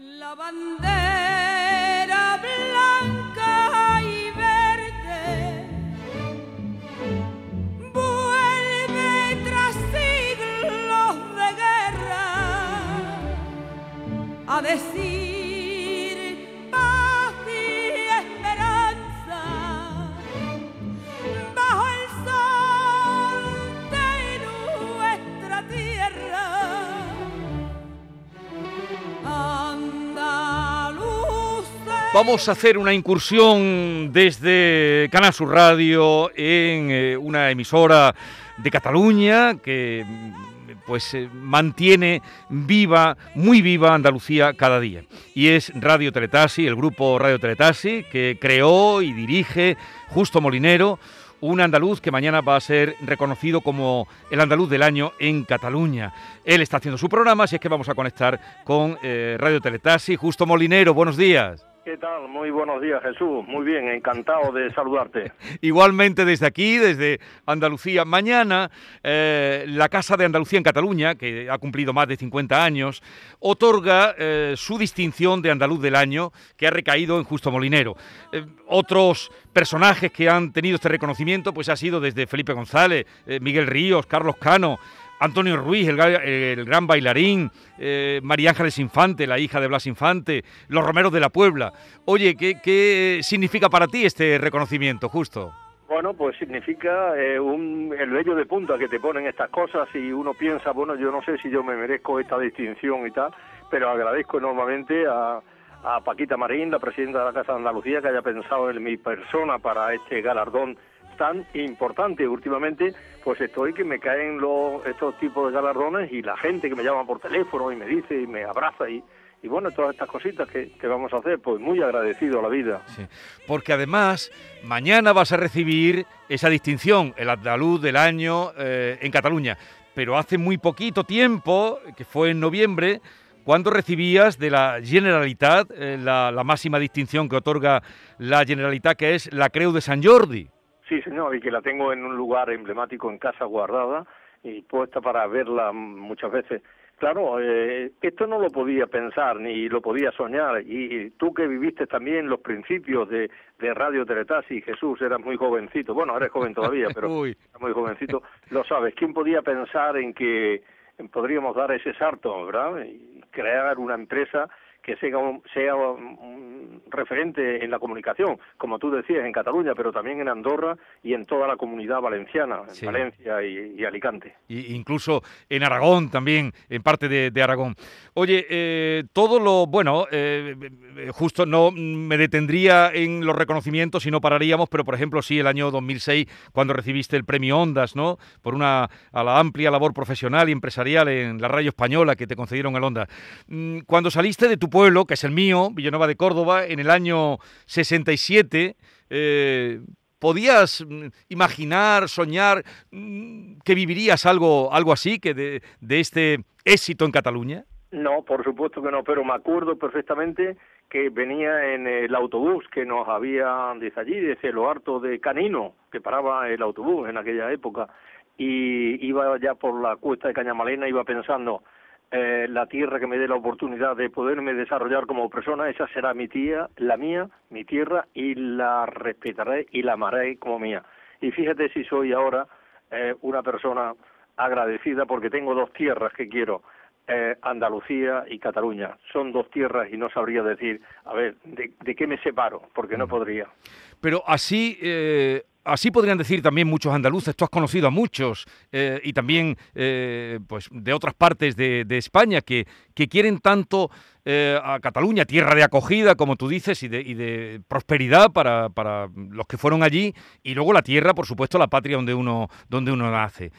La bandera blanca y verde vuelve tras siglos de guerra a decir Vamos a hacer una incursión desde Canal Sur Radio en eh, una emisora de Cataluña que mm, pues eh, mantiene viva, muy viva Andalucía cada día. Y es Radio Teletasi, el grupo Radio Teletasi, que creó y dirige Justo Molinero, un andaluz que mañana va a ser reconocido como el andaluz del año en Cataluña. Él está haciendo su programa, así es que vamos a conectar con eh, Radio Teletasi. Justo Molinero, buenos días. ¿Qué tal? Muy buenos días, Jesús. Muy bien, encantado de saludarte. Igualmente desde aquí, desde Andalucía. Mañana, eh, la Casa de Andalucía en Cataluña, que ha cumplido más de 50 años, otorga eh, su distinción de Andaluz del Año, que ha recaído en Justo Molinero. Eh, otros personajes que han tenido este reconocimiento, pues ha sido desde Felipe González, Miguel Ríos, Carlos Cano, Antonio Ruiz, el, el gran bailarín, eh, María Ángeles Infante, la hija de Blas Infante, los Romeros de la Puebla. Oye, ¿qué, qué significa para ti este reconocimiento, justo? Bueno, pues significa eh, un, el vello de punta que te ponen estas cosas y uno piensa, bueno, yo no sé si yo me merezco esta distinción y tal, pero agradezco enormemente a, a Paquita Marín, la presidenta de la Casa de Andalucía, que haya pensado en mi persona para este galardón tan importante últimamente, pues estoy que me caen los, estos tipos de galardones y la gente que me llama por teléfono y me dice y me abraza y, bueno, todas estas cositas que, vamos a hacer, pues muy agradecido a la vida. Porque además, mañana vas a recibir esa distinción, el andaluz del año eh, en Cataluña. Pero hace muy poquito tiempo, que fue en noviembre, cuando recibías de la Generalitat eh, la, la máxima distinción que otorga la Generalitat, que es la Creu de San Jordi. Sí, señor, y que la tengo en un lugar emblemático en casa guardada y puesta para verla muchas veces. Claro, eh, esto no lo podía pensar ni lo podía soñar. Y, y tú que viviste también los principios de, de Radio Teletasi, Jesús, eras muy jovencito. Bueno, eres joven todavía, pero muy jovencito. Lo sabes. ¿Quién podía pensar en que podríamos dar ese salto, verdad? Y crear una empresa que sea un, sea un referente en la comunicación, como tú decías, en Cataluña, pero también en Andorra y en toda la comunidad valenciana, en Sí. Valencia y, y Alicante. y incluso en Aragón también, en parte de, de Aragón. Oye, eh, todo lo, bueno, eh, eh, justo no me detendría en los reconocimientos y no pararíamos, pero por ejemplo sí el año 2006, cuando recibiste el premio Ondas, ¿no? Por una a la amplia labor profesional y empresarial en la radio española que te concedieron el Ondas. Mm, Cuando saliste de tu pueblo, que es el mío, Villanueva de Córdoba, en el año 67, eh, ¿Podías mm, imaginar, soñar mm, que vivirías algo, algo así, que de, este éxito en Cataluña? No, por supuesto que no, pero me acuerdo perfectamente que venía en el autobús que nos había desde allí, desde lo harto de Canino, que paraba el autobús en aquella época, y iba ya por la cuesta de Cañamalena, iba pensando, eh, la tierra que me dé la oportunidad de poderme desarrollar como persona, esa será mi tía, la mía, mi tierra, y la respetaré y la amaré como mía. Y fíjate si soy ahora eh, una persona agradecida porque tengo dos tierras que quiero, eh, Andalucía y Cataluña. Son dos tierras y no sabría decir, a ver, ¿de, de qué me separo? Porque no podría. Pero así, eh, así podrían decir también muchos andaluces. Tú has conocido a muchos eh, y también eh, pues de otras partes de, España que, que quieren tanto eh, a Cataluña, tierra de acogida, como tú dices, y de, y de prosperidad para, para los que fueron allí, y luego la tierra, por supuesto, la patria donde uno, donde uno nace.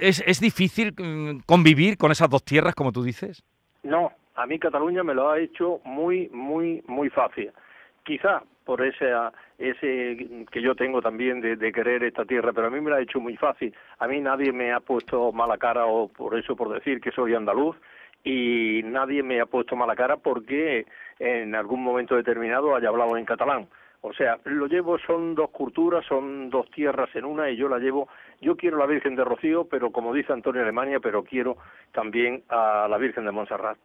¿Es, es difícil mm, convivir con esas dos tierras, como tú dices? No, a mí Cataluña me lo ha hecho muy, muy, muy fácil. Quizá por ese, ese que yo tengo también de, de querer esta tierra, pero a mí me lo ha hecho muy fácil. A mí nadie me ha puesto mala cara o por eso por decir que soy andaluz y nadie me ha puesto mala cara porque en algún momento determinado haya hablado en catalán. O sea, lo llevo, son dos culturas, son dos tierras en una y yo la llevo, yo quiero la Virgen de Rocío, pero como dice Antonio Alemania, pero quiero también a la Virgen de Montserrat.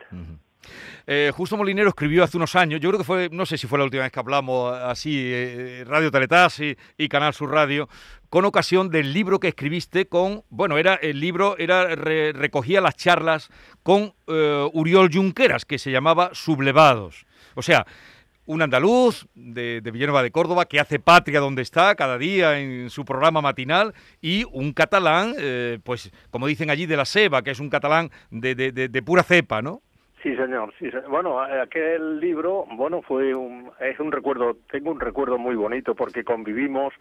Eh, Justo Molinero escribió hace unos años, yo creo que fue, no sé si fue la última vez que hablamos así, eh, Radio Teletas y, Canal Sur Radio, con ocasión del libro que escribiste con, bueno, era el libro era recogía las charlas con eh, Uriol Junqueras, que se llamaba Sublevados. O sea, un andaluz de, de, Villanueva de Córdoba que hace patria donde está cada día en su programa matinal y un catalán, pues como dicen allí, de la Seba, que es un catalán de pura cepa, ¿no? Sí, señor. Sí, Bueno, aquel libro, bueno, fue un, es un recuerdo, tengo un recuerdo muy bonito porque convivimos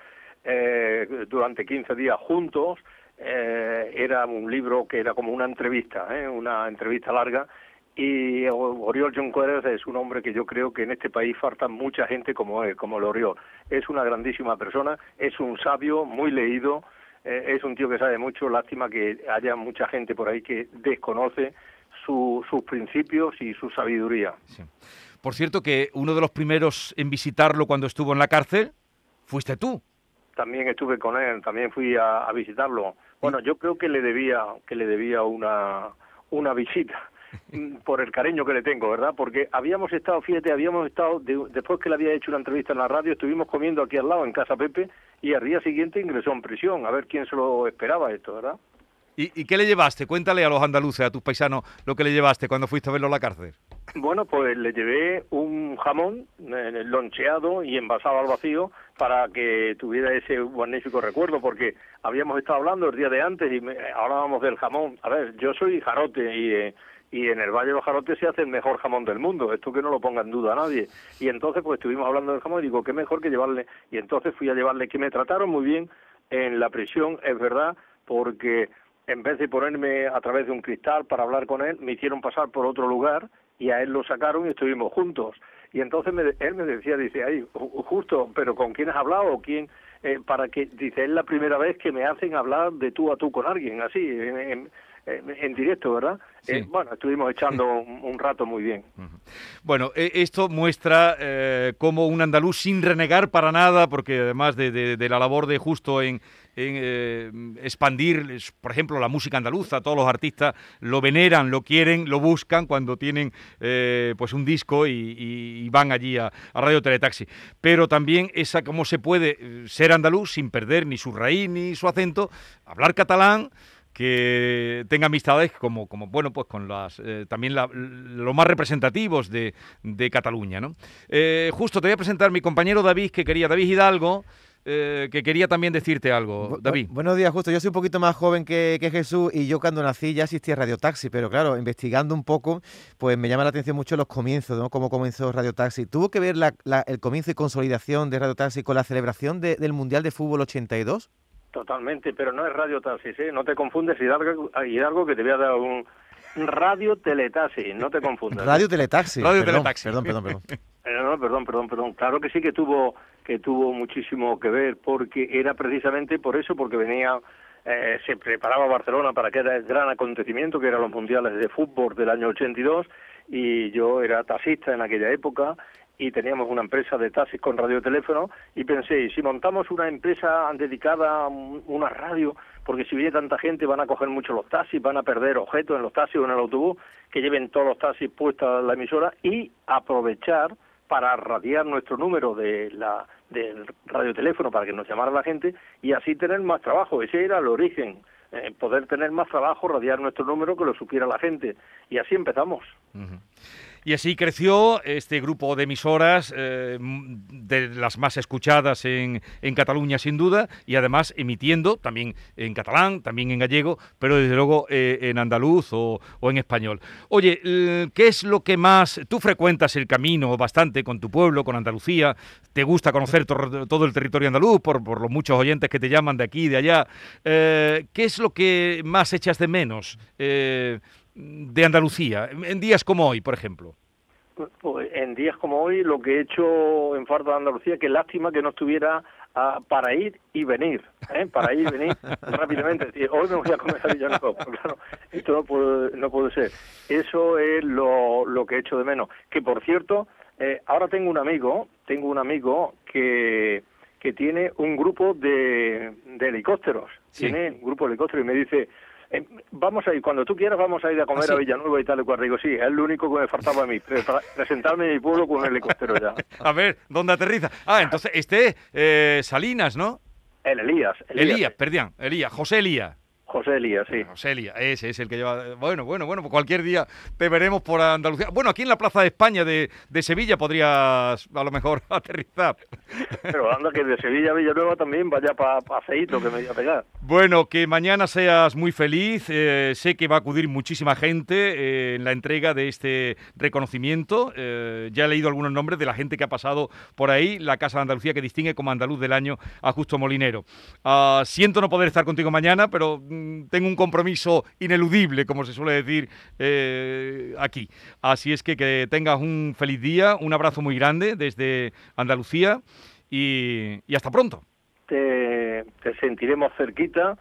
eh, durante 15 días juntos. Eh, era un libro que era como una entrevista, ¿eh? una entrevista larga. Y Oriol Junqueras es un hombre que yo creo que en este país falta mucha gente como él, como el Oriol. Es una grandísima persona, es un sabio, muy leído, eh, es un tío que sabe mucho. Lástima que haya mucha gente por ahí que desconoce sus principios y su sabiduría. Por cierto que uno de los primeros en visitarlo cuando estuvo en la cárcel fuiste tú. También estuve con él, también fui a, visitarlo. Bueno, yo creo que le debía que le debía una una visita por el cariño que le tengo, ¿verdad? Porque habíamos estado, fíjate, habíamos estado, después que le había hecho una entrevista en la radio, estuvimos comiendo aquí al lado, en Casa Pepe, y al día siguiente ingresó en prisión, a ver quién se lo esperaba esto, ¿verdad? ¿Y, qué le llevaste? Cuéntale a los andaluces, a tus paisanos, lo que le llevaste cuando fuiste a verlo a la cárcel. Bueno, pues le llevé un jamón eh, loncheado y envasado al vacío para que tuviera ese magnífico recuerdo, porque habíamos estado hablando el día de antes y hablábamos del jamón. A ver, yo soy jarote y, eh, y en el Valle de los Jarotes se hace el mejor jamón del mundo, esto que no lo ponga en duda a nadie. Y entonces pues estuvimos hablando del jamón y digo, qué mejor que llevarle, y entonces fui a llevarle, que me trataron muy bien en la prisión, es verdad, porque en vez de ponerme a través de un cristal para hablar con él, me hicieron pasar por otro lugar y a él lo sacaron y estuvimos juntos. Y entonces él me decía, dice, ay, justo, pero ¿con quién has hablado? ¿Quién? Eh, para que, dice, es la primera vez que me hacen hablar de tú a tú con alguien, así, en, en, directo, ¿verdad? Eh, bueno, estuvimos echando un, rato muy bien. Bueno, e, esto muestra eh, cómo un andaluz sin renegar para nada, porque además de, la labor de justo en, eh, expandir, por ejemplo, la música andaluza, todos los artistas lo veneran, lo quieren, lo buscan cuando tienen pues un disco y, van allí a, a, Radio Teletaxi. Pero también esa cómo se puede ser andaluz sin perder ni su raíz ni su acento, hablar catalán que tenga amistades como, como bueno, pues con las eh, también los más representativos de, de Cataluña. Eh, justo te voy a presentar mi compañero David, que quería, David Hidalgo, eh, que quería también decirte algo, David. buenos días, justo. Yo soy un poquito más joven que, Jesús y yo cuando nací ya asistía a Radio Taxi, pero claro, investigando un poco, pues me llama la atención mucho los comienzos, ¿no? Cómo comenzó Radio Taxi. ¿Tuvo que ver el comienzo y consolidación de Radio Taxi con la celebración del Mundial de Fútbol 82? Totalmente, pero no es radio taxis, ¿eh? No te confundes, Hidalgo, Hidalgo que te voy a dar un radio teletaxi, no te confundas. Radio teletaxi. Radio teletaxi. Perdón, perdón, perdón. No, perdón, perdón, perdón. Claro que sí que tuvo que tuvo muchísimo que ver porque era precisamente por eso, porque venía eh, se preparaba Barcelona para que era el gran acontecimiento que eran los mundiales de fútbol del año 82 y yo era taxista en aquella época y teníamos una empresa de taxis con radioteléfono y pensé, si montamos una empresa dedicada a una radio, porque si viene tanta gente van a coger mucho los taxis, van a perder objetos en los taxis o en el autobús, que lleven todos los taxis puestos a la emisora y aprovechar para radiar nuestro número de la del radioteléfono para que nos llamara la gente y así tener más trabajo. Ese era el origen, eh, poder tener más trabajo, radiar nuestro número que lo supiera la gente. Y así empezamos. Y así creció este grupo de emisoras, eh, de las más escuchadas en, en, Cataluña sin duda, y además emitiendo también en catalán, también en gallego, pero desde luego eh, en andaluz o, en español. Oye, ¿qué es lo que más... Tú frecuentas el camino bastante con tu pueblo, con Andalucía, te gusta conocer todo el territorio andaluz por, por, los muchos oyentes que te llaman de aquí y de allá. Eh, ¿Qué es lo que más echas de menos? De Andalucía, en días como hoy, por ejemplo? Pues en días como hoy lo que he hecho en falta de Andalucía, que lástima que no estuviera ah, para ir y venir, ¿eh? para ir y venir rápidamente. hoy me voy a comer a Villanueva, pues claro, esto no puede, no puede ser. Eso es lo, lo que he hecho de menos. Que por cierto, eh, ahora tengo un amigo, tengo un amigo que, que tiene un grupo de, de helicópteros, tiene un grupo de helicópteros y me dice, Eh, vamos a ir, cuando tú quieras, vamos a ir a comer ¿Ah, sí? a Villanueva y tal y cual. Digo, sí, es lo único que me faltaba a mí, presentarme en mi pueblo con un helicóptero ya. A ver, ¿dónde aterriza? Ah, entonces este es eh, Salinas, ¿no? El Elías. Elías, perdón, Elías, José Elías. José sí. José ese es el que lleva. Bueno, bueno, bueno, pues cualquier día te veremos por Andalucía. Bueno, aquí en la Plaza de España de, de Sevilla podrías a lo mejor aterrizar. Pero anda que de Sevilla a Villanueva también vaya para pa Aceito que me voy a pegar. Bueno, que mañana seas muy feliz. eh, sé que va a acudir muchísima gente eh, en la entrega de este reconocimiento. Eh, ya he leído algunos nombres de la gente que ha pasado por ahí. La Casa de Andalucía que distingue como andaluz del año a Justo Molinero. Ah, siento no poder estar contigo mañana, pero mm, tengo un compromiso ineludible, como se suele decir eh, aquí. Así es que que tengas un feliz día, un abrazo muy grande desde Andalucía y- y hasta pronto. te, te sentiremos cerquita,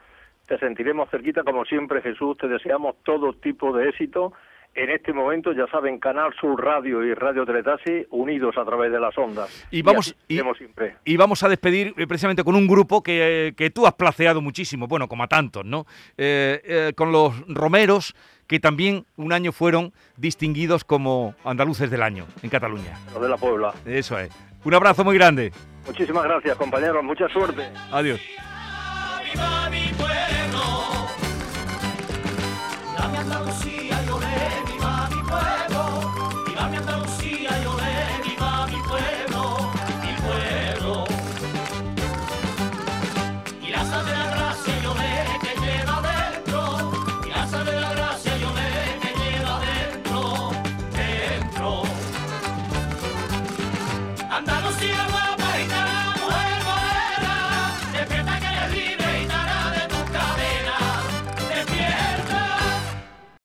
te sentiremos cerquita como siempre Jesús, te deseamos todo tipo de éxito. En este momento, ya saben, Canal Sur Radio y Radio Teletasi unidos a través de las ondas. Y vamos- y- siempre. Y vamos a despedir eh, precisamente con un grupo que, eh, que tú has placeado muchísimo, bueno, como a tantos, ¿no? Eh, eh, con los Romeros, que también un año fueron distinguidos como andaluces del año en Cataluña. Lo de la Puebla. Eso es. Un abrazo muy grande. Muchísimas gracias, compañeros. Mucha suerte. Adiós. Viva